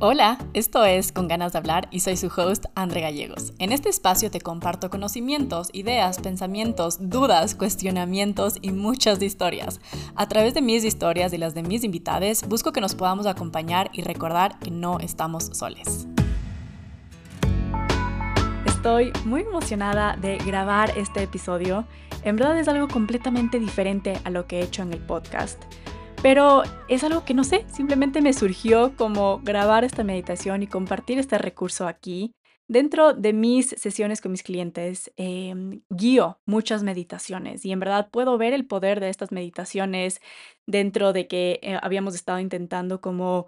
Hola, esto es Con ganas de hablar y soy su host, Andre Gallegos. En este espacio te comparto conocimientos, ideas, pensamientos, dudas, cuestionamientos y muchas historias. A través de mis historias y las de mis invitados, busco que nos podamos acompañar y recordar que no estamos soles. Estoy muy emocionada de grabar este episodio. En verdad es algo completamente diferente a lo que he hecho en el podcast. Pero es algo que no sé, simplemente me surgió como grabar esta meditación y compartir este recurso aquí. Dentro de mis sesiones con mis clientes, em, guío muchas meditaciones y en verdad puedo ver el poder de estas meditaciones dentro de que eh, habíamos estado intentando como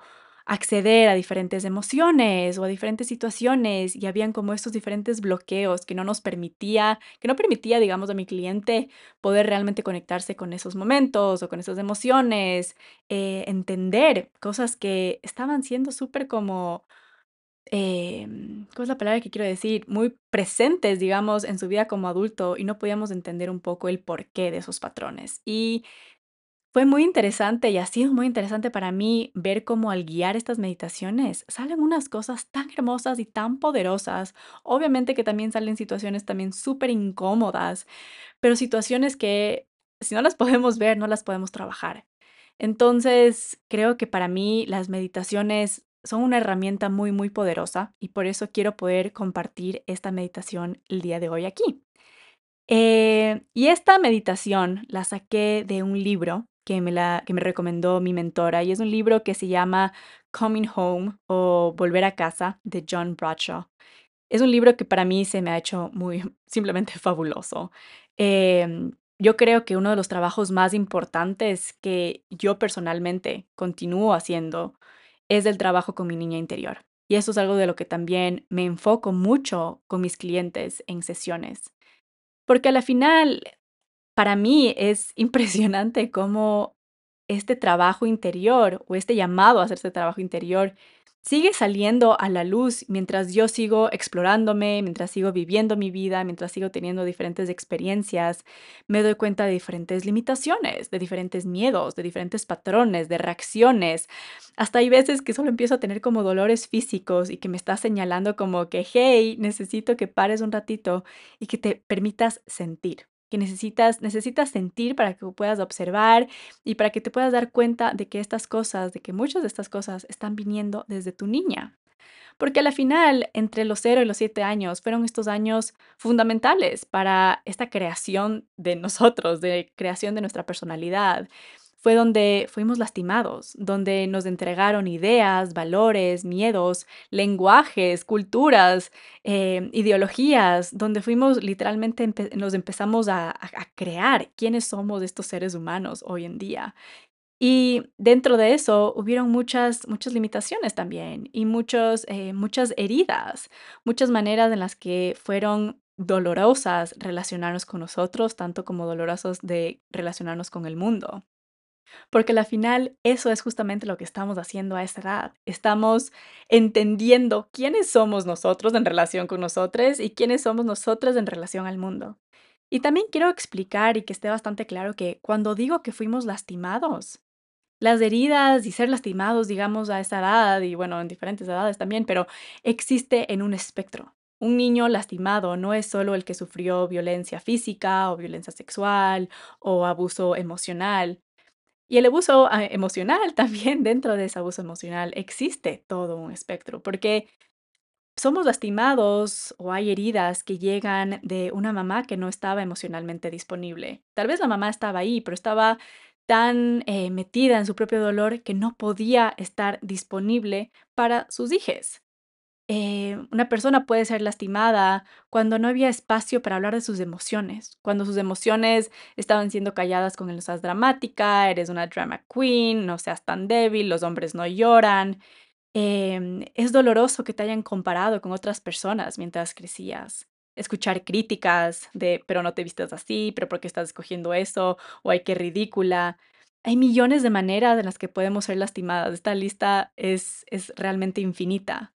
acceder a diferentes emociones o a diferentes situaciones y habían como estos diferentes bloqueos que no nos permitía, que no permitía, digamos, a mi cliente poder realmente conectarse con esos momentos o con esas emociones, eh, entender cosas que estaban siendo súper como, eh, ¿cómo es la palabra que quiero decir? Muy presentes, digamos, en su vida como adulto y no podíamos entender un poco el porqué de esos patrones. Y fue muy interesante y ha sido muy interesante para mí ver cómo al guiar estas meditaciones salen unas cosas tan hermosas y tan poderosas. Obviamente que también salen situaciones también súper incómodas, pero situaciones que si no las podemos ver, no las podemos trabajar. Entonces, creo que para mí las meditaciones son una herramienta muy, muy poderosa y por eso quiero poder compartir esta meditación el día de hoy aquí. Eh, y esta meditación la saqué de un libro que me, la, que me recomendó mi mentora y es un libro que se llama Coming Home o Volver a casa de John Bradshaw. Es un libro que para mí se me ha hecho muy simplemente fabuloso. Em, yo creo que uno de los trabajos más importantes que yo personalmente continúo haciendo es el trabajo con mi niña interior. Y eso es algo de lo que también me enfoco mucho con mis clientes en sesiones. Porque a la final para mí es impresionante cómo este trabajo interior o este llamado a hacer este trabajo interior sigue saliendo a la luz mientras yo sigo explorándome, mientras sigo viviendo mi vida, mientras sigo teniendo diferentes experiencias, me doy cuenta de diferentes limitaciones, de diferentes miedos, de diferentes patrones, de reacciones. Hasta hay veces que solo empiezo a tener como dolores físicos y que me está señalando como que, hey, necesito que pares un ratito y que te permitas sentir que necesitas, necesitas sentir para que puedas observar y para que te puedas dar cuenta de que estas cosas, de que muchas de estas cosas están viniendo desde tu niña. Porque a la final, entre los 0 y los 7 años, fueron estos años fundamentales para esta creación de nosotros, de creación de nuestra personalidad, fue donde fuimos lastimados, donde nos entregaron ideas, valores, miedos, lenguajes, culturas, em, ideologías, donde fuimos literalmente, nos empezamos a, crear quiénes somos estos seres humanos hoy en día. Y dentro de eso hubieron muchas, muchas limitaciones también y muchos, eh, muchas heridas, muchas maneras en las que fueron dolorosas relacionarnos con nosotros, tanto como dolorosos de relacionarnos con el mundo. Porque al final eso es justamente lo que estamos haciendo a esta edad. Estamos entendiendo quiénes somos nosotros en relación con nosotros y quiénes somos nosotros en relación al mundo. Y también quiero explicar y que esté bastante claro que cuando digo que fuimos lastimados, las heridas y ser lastimados, digamos, a esa edad y bueno, en diferentes edades también, pero existe en un espectro. Un niño lastimado no es solo el que sufrió violencia física o violencia sexual o abuso emocional. Y el abuso ah, emocional también, dentro de ese abuso emocional, existe todo un espectro, porque somos lastimados o hay heridas que llegan de una mamá que no estaba emocionalmente disponible. Tal vez la mamá estaba ahí, pero estaba tan eh, metida en su propio dolor que no podía estar disponible para sus hijos. Eh, una persona puede ser lastimada cuando no había espacio para hablar de sus emociones, cuando sus emociones estaban siendo calladas con el seas dramática, eres una drama queen, no seas tan débil, los hombres no lloran. Em, es doloroso que te hayan comparado con otras personas mientras crecías. Escuchar críticas de, pero no te vistes así, pero ¿por qué estás escogiendo eso? O ay, qué ridícula. Hay millones de maneras en las que podemos ser lastimadas. Esta lista es, es realmente infinita.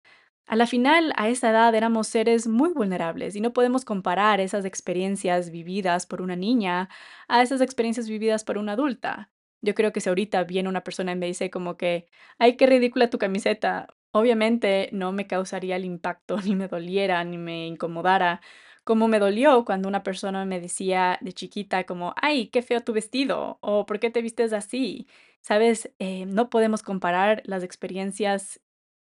A la final, a esa edad éramos seres muy vulnerables y no podemos comparar esas experiencias vividas por una niña a esas experiencias vividas por una adulta. Yo creo que si ahorita viene una persona y me dice como que, ay, qué ridícula tu camiseta, Obviamente no me causaría el impacto, ni me doliera, ni me incomodara, como me dolió cuando una persona me decía de chiquita como, ay, qué feo tu vestido, o ¿por qué te vistes así? Sabes, Eh, no podemos comparar las experiencias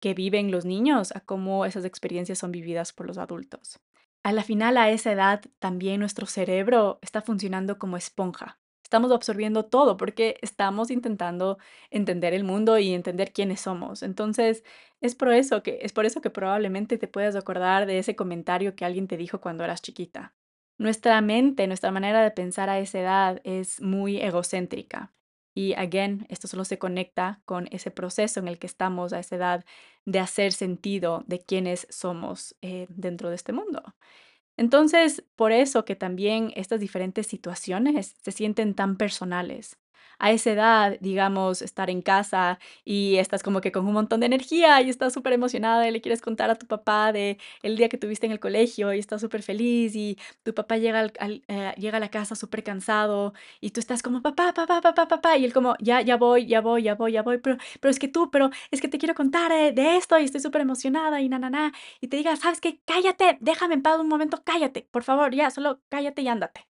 que viven los niños a cómo esas experiencias son vividas por los adultos. A la final, a esa edad, también nuestro cerebro está funcionando como esponja. Estamos absorbiendo todo porque estamos intentando entender el mundo y entender quiénes somos. Entonces, es por eso que es por eso que probablemente te puedas acordar de ese comentario que alguien te dijo cuando eras chiquita. Nuestra mente, nuestra manera de pensar a esa edad es muy egocéntrica. Y again, esto solo se conecta con ese proceso en el que estamos a esa edad de hacer sentido de quiénes somos eh, dentro de este mundo. Entonces, por eso que también estas diferentes situaciones se sienten tan personales. A esa edad, digamos, estar en casa y estás como que con un montón de energía y estás súper emocionada y le quieres contar a tu papá de el día que tuviste en el colegio y estás súper feliz y tu papá llega, al- al- eh, llega a la casa súper cansado y tú estás como papá, papá, papá, papá y él como ya, ya voy, ya voy, ya voy, ya voy, pero, pero es que tú, pero es que te quiero contar eh, de esto y estoy súper emocionada y na, na, na y te diga, ¿sabes qué? Cállate, déjame en paz un momento, cállate, por favor, ya, solo cállate y ándate.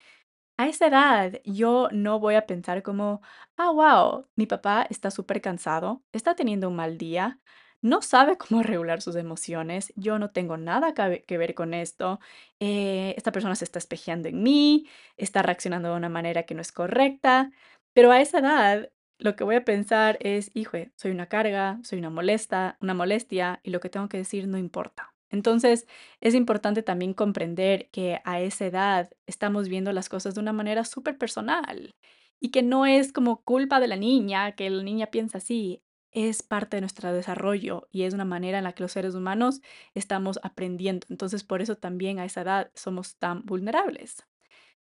A esa edad, yo no voy a pensar como, ah, wow, mi papá está súper cansado, está teniendo un mal día, no sabe cómo regular sus emociones, yo no tengo nada que ve- que ver con esto, eh, esta persona se está espejeando en mí, está reaccionando de una manera que no es correcta, pero a esa edad lo que voy a pensar es, hijo, soy una carga, soy una molesta, una molestia y lo que tengo que decir no importa. Entonces, es importante también comprender que a esa edad estamos viendo las cosas de una manera súper personal y que no es como culpa de la niña, que la niña piensa así, es parte de nuestro desarrollo y es una manera en la que los seres humanos estamos aprendiendo. Entonces, por eso también a esa edad somos tan vulnerables.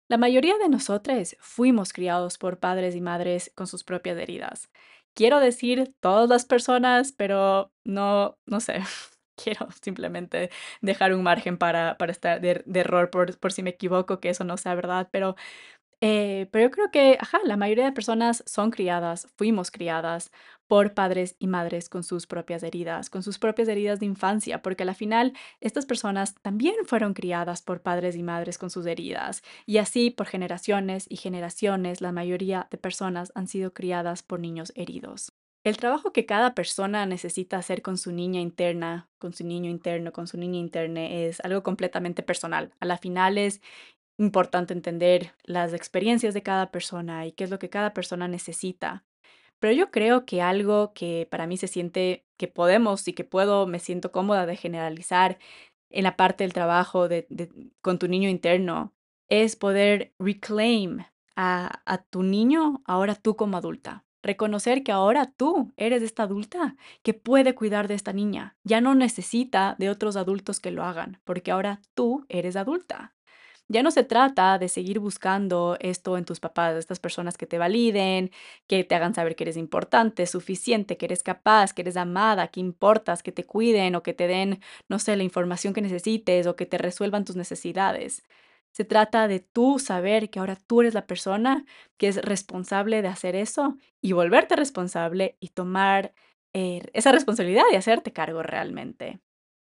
La mayoría de nosotros fuimos criados por padres y madres con sus propias heridas. Quiero decir todas las personas, pero no, no sé. Quiero simplemente dejar un margen para, para estar de, error por, por si me equivoco, que eso no sea verdad, pero eh, pero yo creo que, ajá, la mayoría de personas son criadas, fuimos criadas por padres y madres con sus propias heridas, con sus propias heridas de infancia, porque a la final estas personas también fueron criadas por padres y madres con sus heridas, y así por generaciones y generaciones la mayoría de personas han sido criadas por niños heridos. El trabajo que cada persona necesita hacer con su niña interna, con su niño interno, con su niña interna es algo completamente personal. A la final es importante entender las experiencias de cada persona y qué es lo que cada persona necesita. Pero yo creo que algo que para mí se siente que podemos y que puedo, me siento cómoda de generalizar en la parte del trabajo de, con tu niño interno, es poder reclaim a tu niño ahora tú como adulta. Reconocer que ahora tú eres esta adulta que puede cuidar de esta niña. Ya no necesita de otros adultos que lo hagan, porque ahora tú eres adulta. Ya no se trata de seguir buscando esto en tus papás, estas personas que te validen, que te hagan saber que eres importante, suficiente, que eres capaz, que eres amada, que importas, que te cuiden o que te den, no sé, la información que necesites o que te resuelvan tus necesidades. Se trata de tú saber que ahora tú eres la persona que es responsable de hacer eso y volverte responsable y tomar eh, esa responsabilidad de hacerte cargo realmente.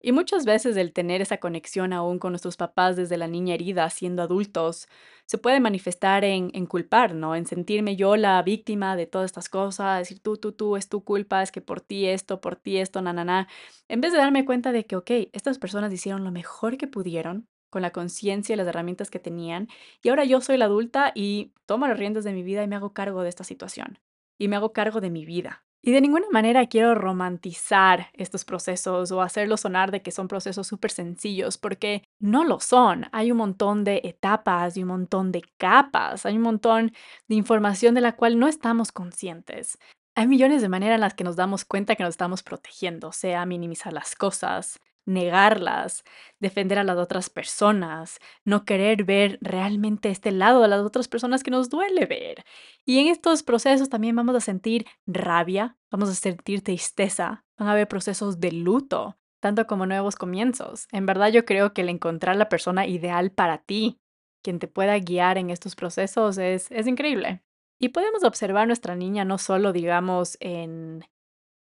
Y muchas veces el tener esa conexión aún con nuestros papás desde la niña herida, siendo adultos, se puede manifestar en, en culpar, ¿no? En sentirme yo la víctima de todas estas cosas, decir tú, tú, tú, es tu culpa, es que por ti esto, por ti esto, na. En vez de darme cuenta de que, ok, estas personas hicieron lo mejor que pudieron con la conciencia y las herramientas que tenían, y ahora yo soy la adulta y tomo las riendas de mi vida y me hago cargo de esta situación, y me hago cargo de mi vida. Y de ninguna manera quiero romantizar estos procesos o hacerlo sonar de que son procesos súper sencillos, porque no lo son. Hay un montón de etapas y un montón de capas, hay un montón de información de la cual no estamos conscientes. Hay millones de maneras en las que nos damos cuenta que nos estamos protegiendo, sea minimizar las cosas, negarlas, defender a las otras personas, no querer ver realmente este lado de las otras personas que nos duele ver. Y en estos procesos también vamos a sentir rabia, vamos a sentir tristeza, van a haber procesos de luto, tanto como nuevos comienzos. En verdad yo creo que el encontrar la persona ideal para ti, quien te pueda guiar en estos procesos, es, es increíble. Y podemos observar nuestra niña no solo, digamos, en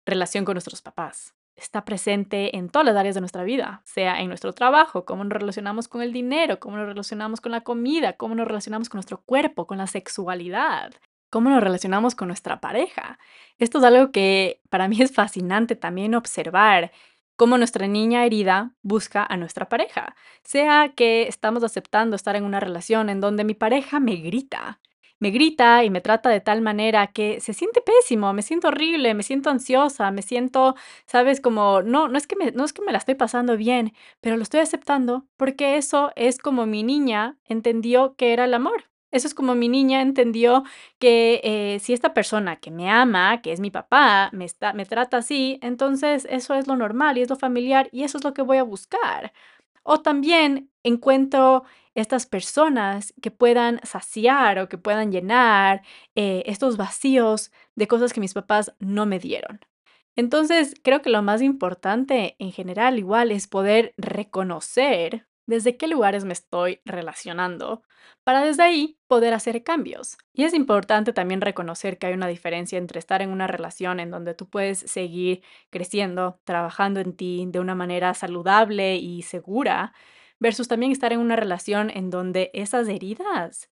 relación con nuestros papás. Está presente en todas las áreas de nuestra vida, sea en nuestro trabajo, cómo nos relacionamos con el dinero, cómo nos relacionamos con la comida, cómo nos relacionamos con nuestro cuerpo, con la sexualidad, cómo nos relacionamos con nuestra pareja. Esto es algo que para mí es fascinante también observar cómo nuestra niña herida busca a nuestra pareja, sea que estamos aceptando estar en una relación en donde mi pareja me grita, me grita y me trata de tal manera que se siente pésimo, me siento horrible, me siento ansiosa, me siento, sabes, como no, no es que me, no es que me la estoy pasando bien, pero lo estoy aceptando porque eso es como mi niña entendió que era el amor. Eso es como mi niña entendió que eh, si esta persona que me ama, que es mi papá, me, está, me trata así, entonces eso es lo normal y es lo familiar y eso es lo que voy a buscar. O también encuentro estas personas que puedan saciar o que puedan llenar eh, estos vacíos de cosas que mis papás no me dieron. Entonces, creo que lo más importante en general igual es poder reconocer desde qué lugares me estoy relacionando para desde ahí poder hacer cambios. Y es importante también reconocer que hay una diferencia entre estar en una relación en donde tú puedes seguir creciendo, trabajando en ti de una manera saludable y segura, versus también estar en una relación en donde esas heridas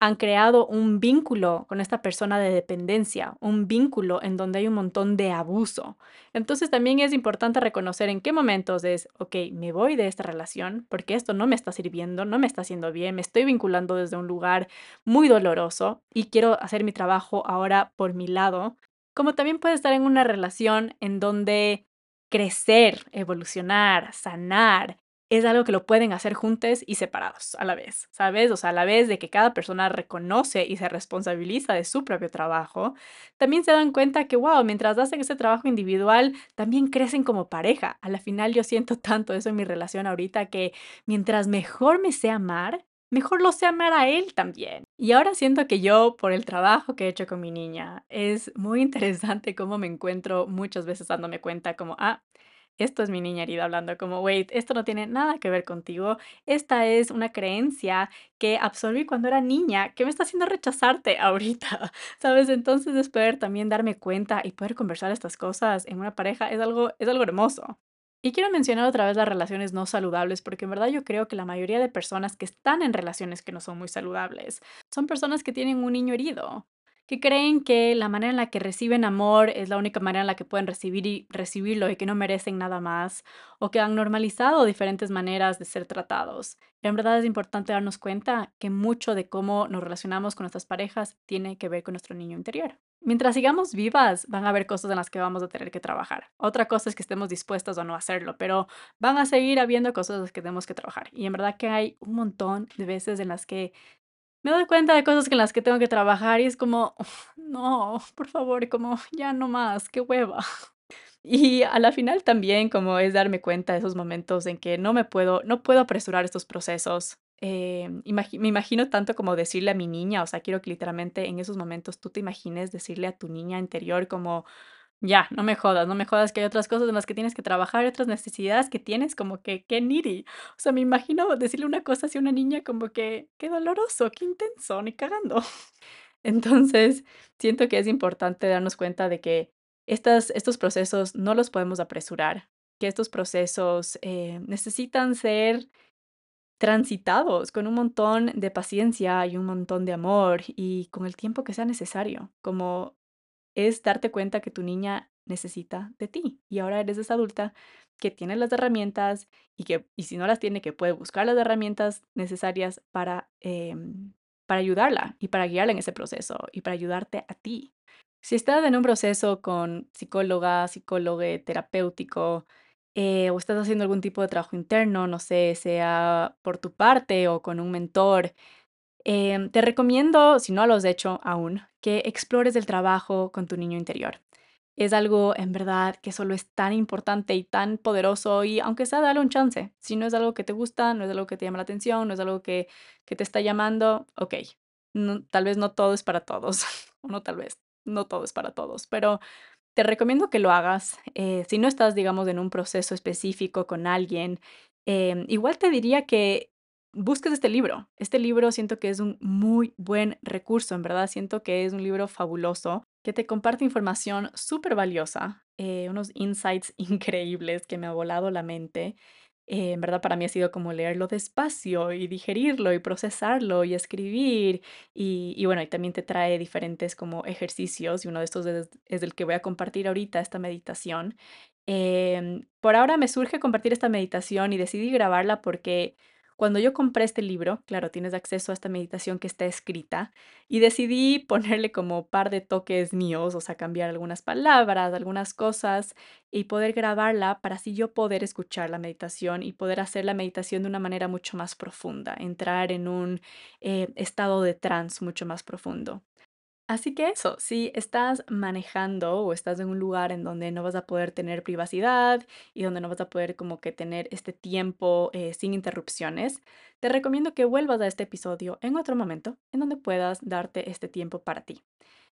han creado un vínculo con esta persona de dependencia, un vínculo en donde hay un montón de abuso. Entonces también es importante reconocer en qué momentos es, ok, me voy de esta relación porque esto no me está sirviendo, no me está haciendo bien, me estoy vinculando desde un lugar muy doloroso y quiero hacer mi trabajo ahora por mi lado. Como también puede estar en una relación en donde crecer, evolucionar, sanar, es algo que lo pueden hacer juntos y separados a la vez, ¿sabes? O sea, a la vez de que cada persona reconoce y se responsabiliza de su propio trabajo, también se dan cuenta que, wow, mientras hacen ese trabajo individual, también crecen como pareja. A la final yo siento tanto eso en mi relación ahorita que mientras mejor me sé amar, mejor lo sé amar a él también. Y ahora siento que yo, por el trabajo que he hecho con mi niña, es muy interesante cómo me encuentro muchas veces dándome cuenta como, ah, esto es mi niña herida hablando como, wait, esto no tiene nada que ver contigo. Esta es una creencia que absorbí cuando era niña, que me está haciendo rechazarte ahorita, ¿sabes? Entonces es poder también darme cuenta y poder conversar estas cosas en una pareja es algo, es algo hermoso. Y quiero mencionar otra vez las relaciones no saludables, porque en verdad yo creo que la mayoría de personas que están en relaciones que no son muy saludables son personas que tienen un niño herido, que creen que la manera en la que reciben amor es la única manera en la que pueden recibir y recibirlo y que no merecen nada más, o que han normalizado diferentes maneras de ser tratados. en verdad es importante darnos cuenta que mucho de cómo nos relacionamos con nuestras parejas tiene que ver con nuestro niño interior. Mientras sigamos vivas, van a haber cosas en las que vamos a tener que trabajar. Otra cosa es que estemos dispuestas o no a hacerlo, pero van a seguir habiendo cosas en las que tenemos que trabajar. Y en verdad que hay un montón de veces en las que me doy cuenta de cosas en las que tengo que trabajar y es como, no, por favor, como ya no más, qué hueva. Y a la final también como es darme cuenta de esos momentos en que no me puedo, no puedo apresurar estos procesos. Eh, me imagino tanto como decirle a mi niña, o sea, quiero que literalmente en esos momentos tú te imagines decirle a tu niña interior como, ya, no me jodas, no me jodas que hay otras cosas en las que tienes que trabajar, otras necesidades que tienes, como que qué needy. O sea, me imagino decirle una cosa así a una niña como que qué doloroso, qué intenso, ni cagando. Entonces, siento que es importante darnos cuenta de que estas, estos procesos no los podemos apresurar, que estos procesos eh, necesitan ser transitados con un montón de paciencia y un montón de amor y con el tiempo que sea necesario, como es darte cuenta que tu niña necesita de ti y ahora eres esa adulta que tiene las herramientas y que, y si no las tiene, que puede buscar las herramientas necesarias para, em, para ayudarla y para guiarla en ese proceso y para ayudarte a ti. Si estás en un proceso con psicóloga, psicólogo terapéutico, eh, o estás haciendo algún tipo de trabajo interno, no sé, sea por tu parte o con un mentor, Em, te recomiendo, si no lo has hecho aún, que explores el trabajo con tu niño interior. Es algo en verdad que solo es tan importante y tan poderoso y aunque sea dale un chance. Si no es algo que te gusta, no es algo que te llama la atención, no es algo que, que te está llamando, ok, tal vez no todo es para todos, o no tal vez, no todo es para todos, pero te recomiendo que lo hagas. Eh, si no estás, digamos, en un proceso específico con alguien, em, igual te diría que busques este libro. Este libro siento que es un muy buen recurso, en verdad siento que es un libro fabuloso que te comparte información súper valiosa eh, unos insights increíbles que me ha volado la mente. Eh, en verdad para mí ha sido como leerlo despacio y digerirlo y procesarlo y escribir. Y, bueno, y también te trae diferentes como ejercicios y uno de estos es, es el que voy a compartir ahorita, esta meditación. Em, por ahora me surge compartir esta meditación y decidí grabarla porque cuando yo compré este libro, claro, tienes acceso a esta meditación que está escrita y decidí ponerle como par de toques míos, o sea, cambiar algunas palabras, algunas cosas y poder grabarla para así yo poder escuchar la meditación y poder hacer la meditación de una manera mucho más profunda, entrar en un eh, estado de trance mucho más profundo. Así que eso, si estás manejando o estás en un lugar en donde no vas a poder tener privacidad y donde no vas a poder como que tener este tiempo eh, sin interrupciones, te recomiendo que vuelvas a este episodio en otro momento en donde puedas darte este tiempo para ti.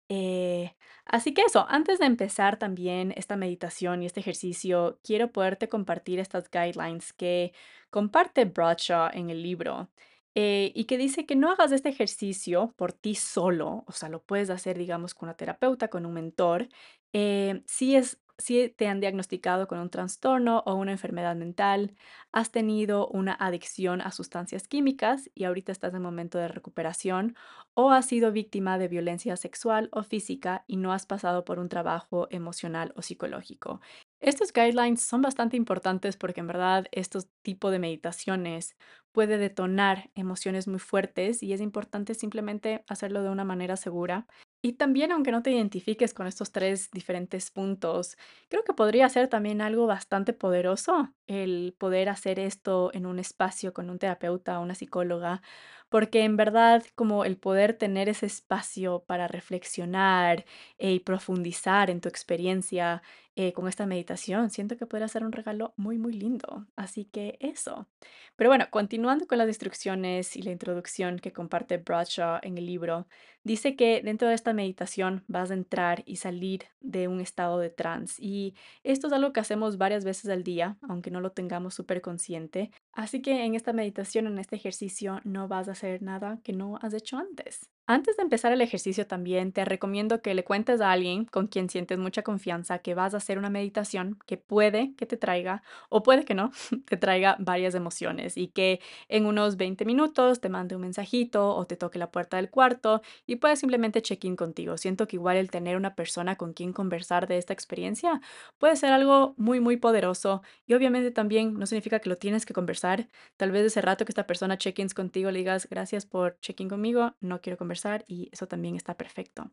Eh, así que eso, antes de empezar también esta meditación y este ejercicio, quiero poderte compartir estas guidelines que comparte Bradshaw en el libro eh, y que dice que no hagas este ejercicio por ti solo, o sea, lo puedes hacer, digamos, con una terapeuta, con un mentor, eh, si es, si te han diagnosticado con un trastorno o una enfermedad mental, has tenido una adicción a sustancias químicas y ahorita estás en momento de recuperación, o has sido víctima de violencia sexual o física y no has pasado por un trabajo emocional o psicológico. Estos guidelines son bastante importantes porque en verdad estos tipos de meditaciones puede detonar emociones muy fuertes y es importante simplemente hacerlo de una manera segura. Y también, aunque no te identifiques con estos tres diferentes puntos, creo que podría ser también algo bastante poderoso el poder hacer esto en un espacio con un terapeuta o una psicóloga, porque en verdad como el poder tener ese espacio para reflexionar eh, y profundizar en tu experiencia eh, con esta meditación, siento que podría ser un regalo muy, muy lindo. Así que eso. Pero bueno, continuando con las instrucciones y la introducción que comparte Bradshaw en el libro, dice que dentro de esta meditación vas a entrar y salir de un estado de trance. Y esto es algo que hacemos varias veces al día, aunque no lo tengamos súper consciente. Así que en esta meditación, en este ejercicio, no vas a hacer nada que no has hecho antes. Antes de empezar el ejercicio también te recomiendo que le cuentes a alguien con quien sientes mucha confianza que vas a hacer una meditación que puede que te traiga o puede que no, te traiga varias emociones y que en unos 20 minutos te mande un mensajito o te toque la puerta del cuarto y puedes simplemente check-in contigo. Siento que igual el tener una persona con quien conversar de esta experiencia puede ser algo muy muy poderoso y obviamente también no significa que lo tienes que conversar. Tal vez ese rato que esta persona check-ins contigo le digas gracias por check-in conmigo, no quiero conversar y eso también está perfecto.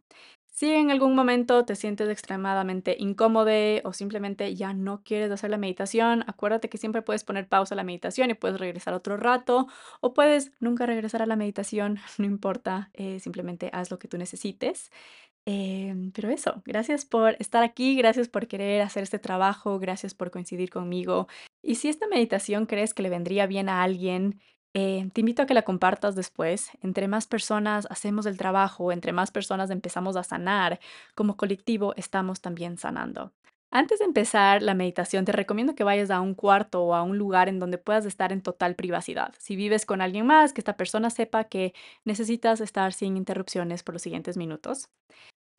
Si en algún momento te sientes extremadamente incómodo o simplemente ya no quieres hacer la meditación, acuérdate que siempre puedes poner pausa a la meditación y puedes regresar otro rato o puedes nunca regresar a la meditación, no importa, eh, simplemente haz lo que tú necesites. Em, pero eso, gracias por estar aquí, gracias por querer hacer este trabajo, gracias por coincidir conmigo. Y si esta meditación crees que le vendría bien a alguien, eh, te invito a que la compartas después. Entre más personas hacemos el trabajo, entre más personas empezamos a sanar, como colectivo estamos también sanando. Antes de empezar la meditación, te recomiendo que vayas a un cuarto o a un lugar en donde puedas estar en total privacidad. Si vives con alguien más, que esta persona sepa que necesitas estar sin interrupciones por los siguientes minutos.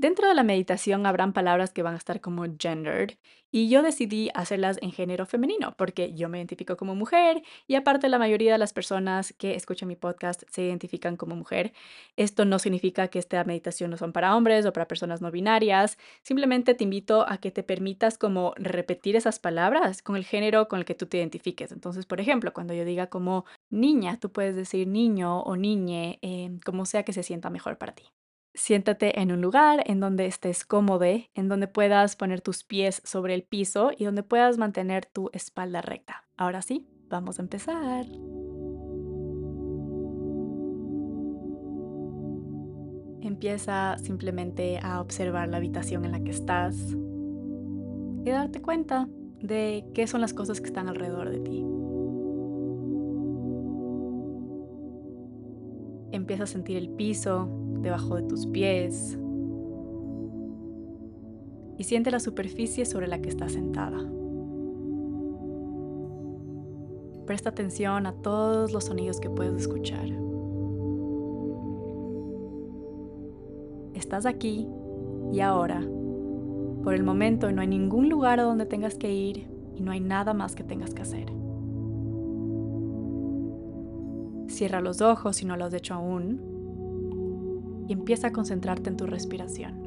Dentro de la meditación habrán palabras que van a estar como gendered y yo decidí hacerlas en género femenino porque yo me identifico como mujer y aparte la mayoría de las personas que escuchan mi podcast se identifican como mujer. Esto no significa que esta meditación no son para hombres o para personas no binarias, simplemente te invito a que te permitas como repetir esas palabras con el género con el que tú te identifiques. Entonces, por ejemplo, cuando yo diga como niña, tú puedes decir niño o niñe, eh, como sea que se sienta mejor para ti. Siéntate en un lugar en donde estés cómodo, en donde puedas poner tus pies sobre el piso y donde puedas mantener tu espalda recta. Ahora sí, vamos a empezar. Empieza simplemente a observar la habitación en la que estás y darte cuenta de qué son las cosas que están alrededor de ti. Empieza a sentir el piso debajo de tus pies y siente la superficie sobre la que estás sentada. Presta atención a todos los sonidos que puedes escuchar. Estás aquí y ahora Por el momento no hay ningún lugar a donde tengas que ir y no hay nada más que tengas que hacer. Cierra los ojos si no lo has hecho aún y empieza a concentrarte en tu respiración.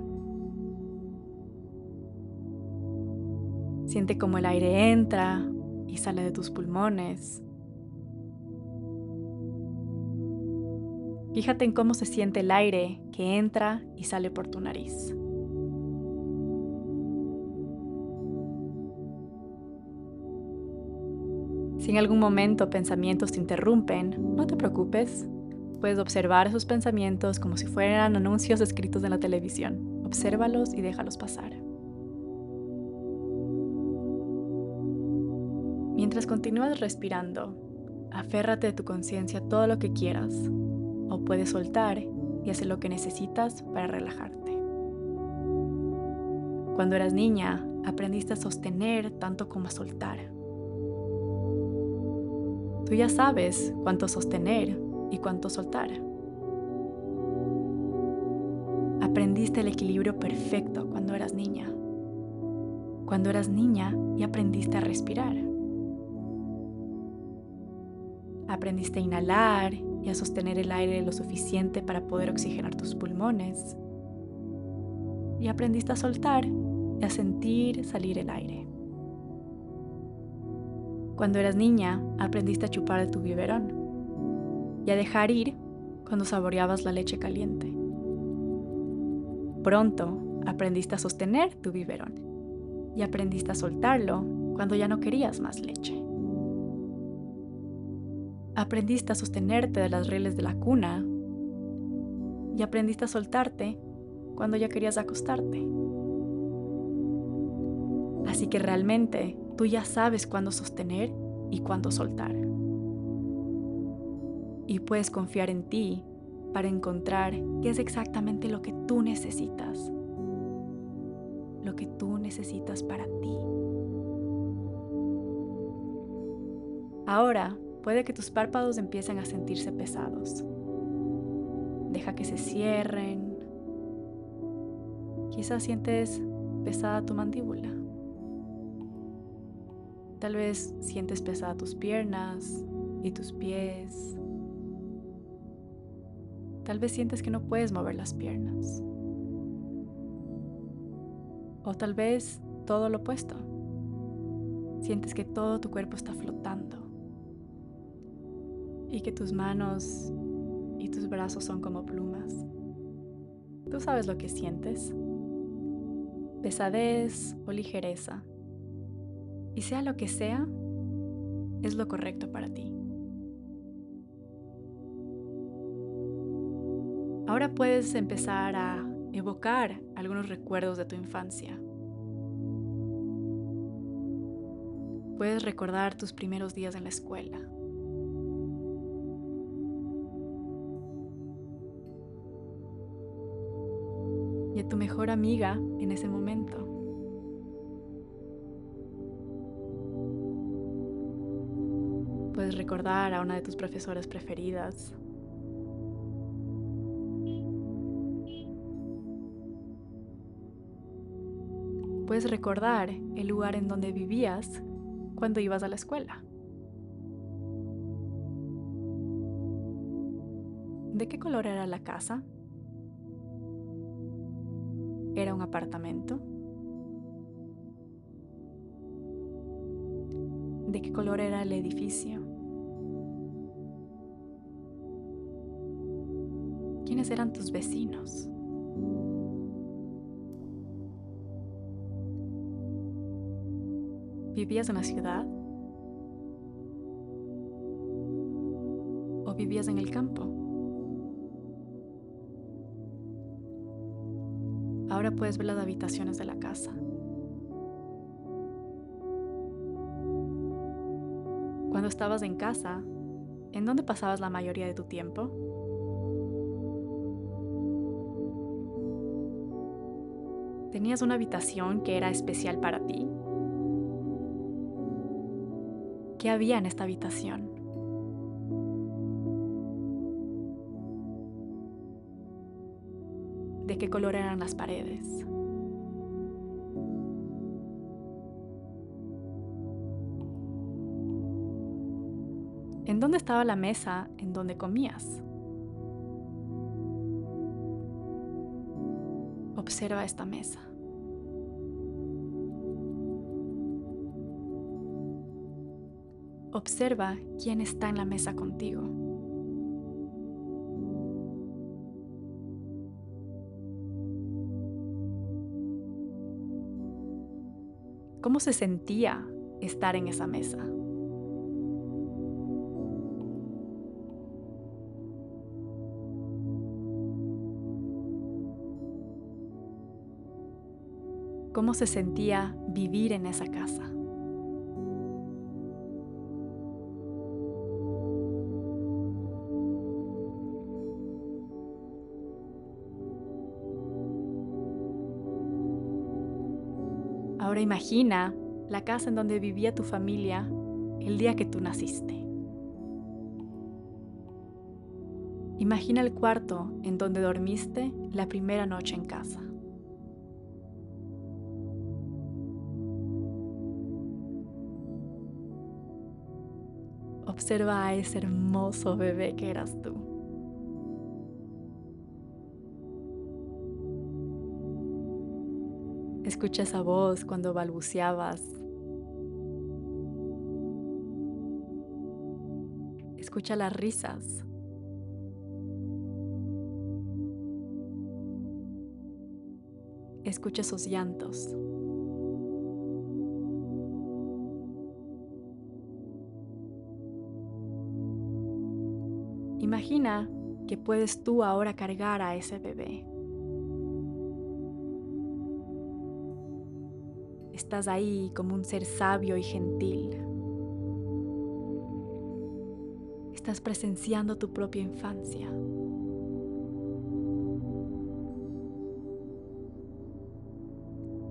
Siente cómo el aire entra y sale de tus pulmones. Fíjate en cómo se siente el aire que entra y sale por tu nariz. Si en algún momento pensamientos te interrumpen, no te preocupes. Puedes observar esos pensamientos como si fueran anuncios escritos en la televisión. Obsérvalos y déjalos pasar. Mientras continúas respirando, aférrate de tu conciencia todo lo que quieras, o puedes soltar y hacer lo que necesitas para relajarte. Cuando eras niña, aprendiste a sostener tanto como a soltar. Tú ya sabes cuánto sostener y cuánto soltar. Aprendiste el equilibrio perfecto cuando eras niña. Cuando eras niña y aprendiste a respirar. Aprendiste a inhalar y a sostener el aire lo suficiente para poder oxigenar tus pulmones. Y aprendiste a soltar y a sentir salir el aire. Cuando eras niña, aprendiste a chupar tu biberón y a dejar ir cuando saboreabas la leche caliente. Pronto aprendiste a sostener tu biberón y aprendiste a soltarlo cuando ya no querías más leche. Aprendiste a sostenerte de las rieles de la cuna y aprendiste a soltarte cuando ya querías acostarte. Así que realmente tú ya sabes cuándo sostener y cuándo soltar. Y puedes confiar en ti para encontrar qué es exactamente lo que tú necesitas. Lo que tú necesitas para ti. Ahora puede que tus párpados empiecen a sentirse pesados. Deja que se cierren. Quizás sientes pesada tu mandíbula. Tal vez sientes pesada tus piernas y tus pies. Tal vez sientes que no puedes mover las piernas. O tal vez todo lo opuesto. Sientes que todo tu cuerpo está flotando y que tus manos y tus brazos son como plumas. Tú sabes lo que sientes. Pesadez o ligereza. Y sea lo que sea, es lo correcto para ti. Ahora puedes empezar a evocar algunos recuerdos de tu infancia. Puedes recordar tus primeros días en la escuela tu mejor amiga en ese momento. Recordar a una de tus profesoras preferidas. Puedes recordar el lugar en donde vivías cuando ibas a la escuela. ¿De qué color era la casa? ¿Era un apartamento? ¿De qué color era el edificio? ¿Quiénes eran tus vecinos? ¿Vivías en la ciudad? ¿O vivías en el campo? Ahora puedes ver las habitaciones de la casa. Cuando estabas en casa, ¿en dónde pasabas la mayoría de tu tiempo? Tenías una habitación que era especial para ti. ¿Qué había en esta habitación? ¿De qué color eran las paredes? ¿En dónde estaba la mesa en donde comías? Observa esta mesa. Observa quién está en la mesa contigo. ¿Cómo se sentía estar en esa mesa? ¿Cómo se sentía vivir en esa casa? Imagina la casa en donde vivía tu familia el día que tú naciste. Imagina el cuarto en donde dormiste la primera noche en casa. Observa a ese hermoso bebé que eras tú. Escucha esa voz cuando balbuceabas. Escucha las risas. Escucha esos llantos. Imagina que puedes tú ahora cargar a ese bebé. Estás ahí como un ser sabio y gentil. Estás presenciando tu propia infancia.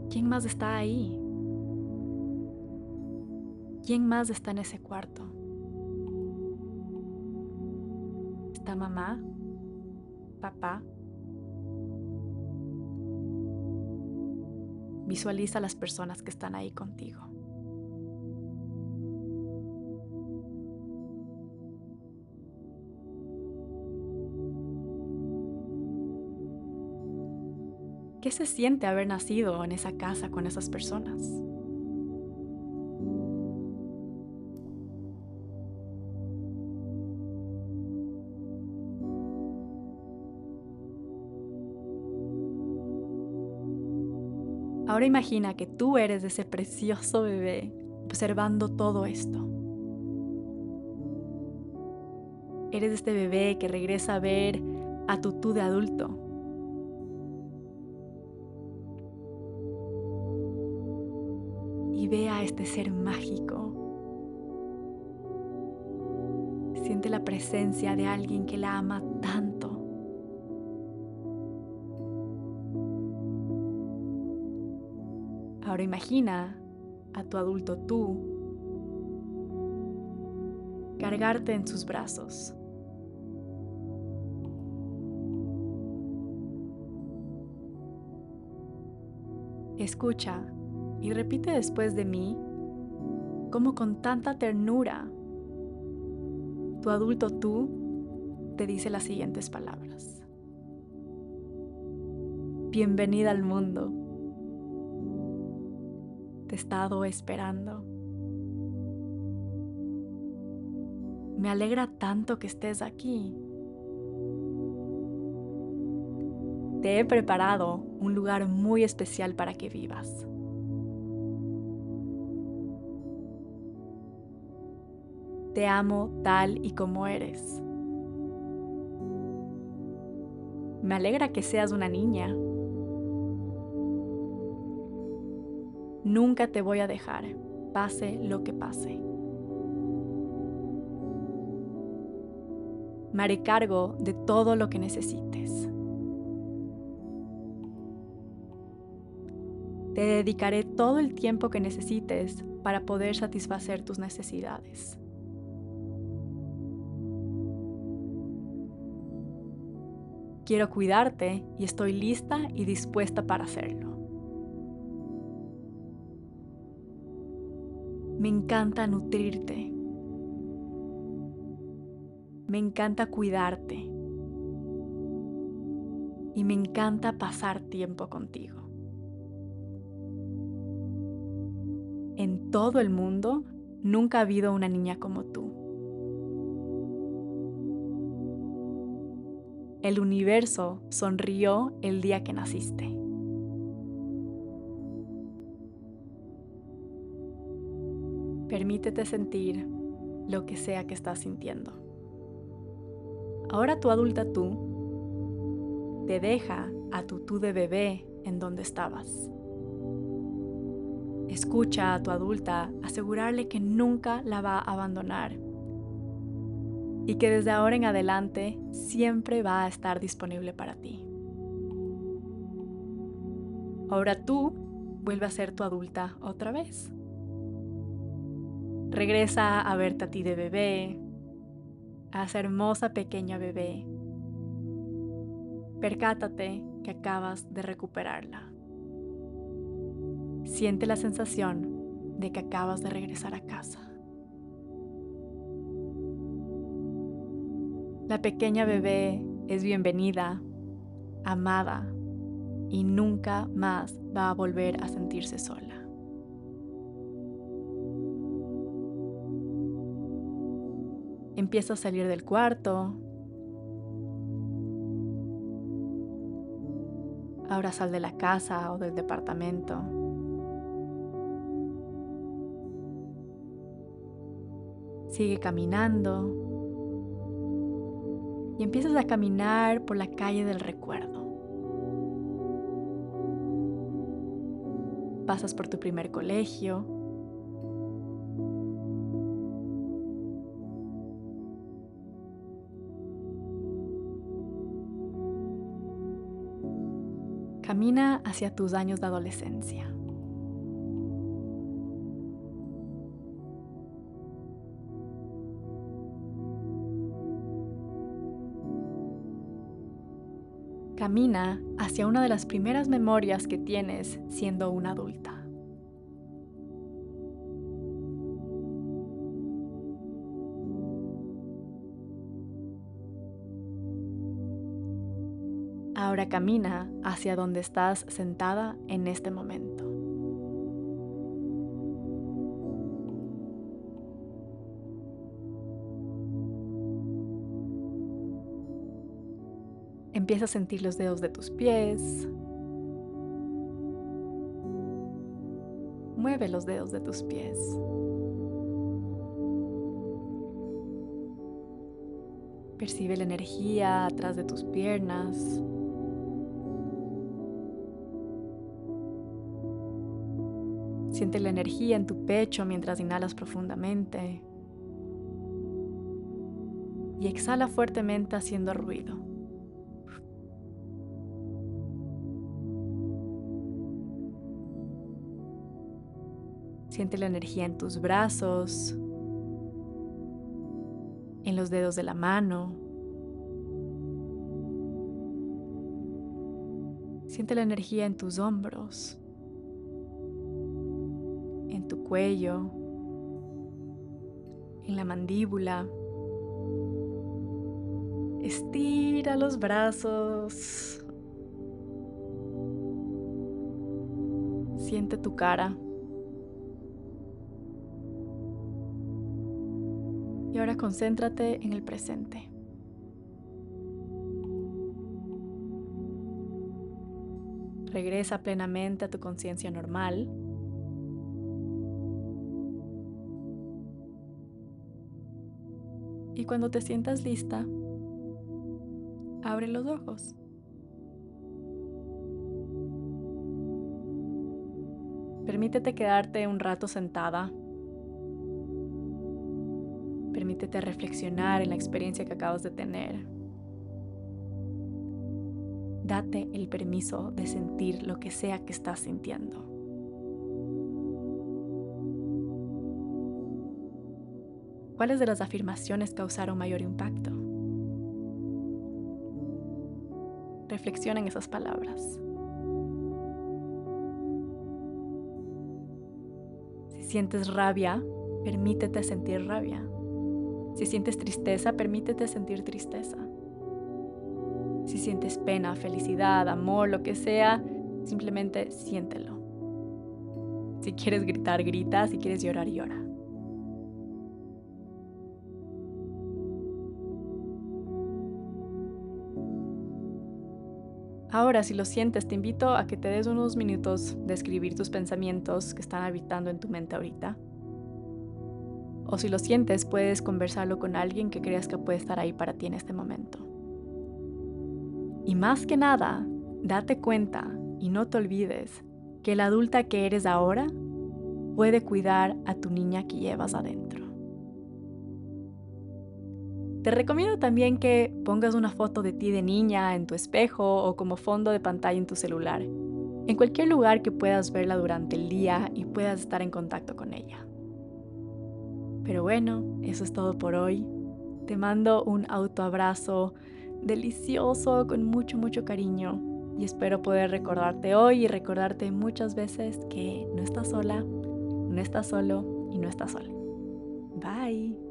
¿Quién más está ahí? ¿Quién más está en ese cuarto? ¿Está mamá? ¿Papá? Visualiza las personas que están ahí contigo. ¿Qué se siente haber nacido en esa casa con esas personas? Ahora imagina que tú eres ese precioso bebé observando todo esto. Eres este bebé que regresa a ver a tu tú de adulto. Y ve a este ser mágico. Siente la presencia de alguien que la ama Imagina a tu adulto tú cargarte en sus brazos. Escucha y repite después de mí como con tanta ternura tu adulto tú te dice las siguientes palabras. Bienvenida al mundo te he estado esperando. Me alegra tanto que estés aquí. Te he preparado un lugar muy especial para que vivas. Te amo tal y como eres. Me alegra que seas una niña Nunca te voy a dejar, pase lo que pase. Me haré cargo de todo lo que necesites. Te dedicaré todo el tiempo que necesites para poder satisfacer tus necesidades. Quiero cuidarte y estoy lista y dispuesta para hacerlo. Me encanta nutrirte. me encanta cuidarte y me encanta pasar tiempo contigo. En todo el mundo nunca ha habido una niña como tú. El universo sonrió el día que naciste. Permítete sentir lo que sea que estás sintiendo. Ahora tu adulta tú te deja a tu tú de bebé en donde estabas. Escucha a tu adulta asegurarle que nunca la va a abandonar y que desde ahora en adelante siempre va a estar disponible para ti. Ahora tú vuelve a ser tu adulta otra vez. Regresa a verte a ti de bebé, a esa hermosa pequeña bebé. Percátate que acabas de recuperarla. Siente la sensación de que acabas de regresar a casa. La pequeña bebé es bienvenida, amada y nunca más va a volver a sentirse sola. Empieza a salir del cuarto. Ahora sal de la casa o del departamento. Sigue caminando. Y empiezas a caminar por la calle del recuerdo. Pasas por tu primer colegio, Camina hacia tus años de adolescencia. Camina hacia una de las primeras memorias que tienes siendo una adulta. Camina hacia donde estás sentada en este momento. Empieza a sentir los dedos de tus pies. Mueve los dedos de tus pies. Percibe la energía atrás de tus piernas. Siente la energía en tu pecho mientras inhalas profundamente. Y exhala fuertemente haciendo ruido. Siente la energía en tus brazos, en los dedos de la mano. Siente la energía en tus hombros cuello, en la mandíbula. Estira los brazos. Siente tu cara. Y ahora concéntrate en el presente. Regresa plenamente a tu conciencia normal. Y cuando te sientas lista, abre los ojos. Permítete quedarte un rato sentada. Permítete reflexionar en la experiencia que acabas de tener. Date el permiso de sentir lo que sea que estás sintiendo. ¿Cuáles de las afirmaciones causaron mayor impacto? Reflexiona en esas palabras. Si sientes rabia, permítete sentir rabia. Si sientes tristeza, permítete sentir tristeza. Si sientes pena, felicidad, amor, lo que sea, simplemente siéntelo. Si quieres gritar, grita. Si quieres llorar, llora. Ahora, si lo sientes, te invito a que te des unos minutos de escribir tus pensamientos que están habitando en tu mente ahorita. O si lo sientes, puedes conversarlo con alguien que creas que puede estar ahí para ti en este momento. Y más que nada, date cuenta y no te olvides que la adulta que eres ahora puede cuidar a tu niña que llevas adentro. Te recomiendo también que pongas una foto de ti de niña en tu espejo o como fondo de pantalla en tu celular, en cualquier lugar que puedas verla durante el día y puedas estar en contacto con ella. Pero bueno, eso es todo por hoy. Te mando un autoabrazo delicioso con mucho, mucho cariño y espero poder recordarte hoy y recordarte muchas veces que no estás sola, no estás solo y no estás sola. Bye.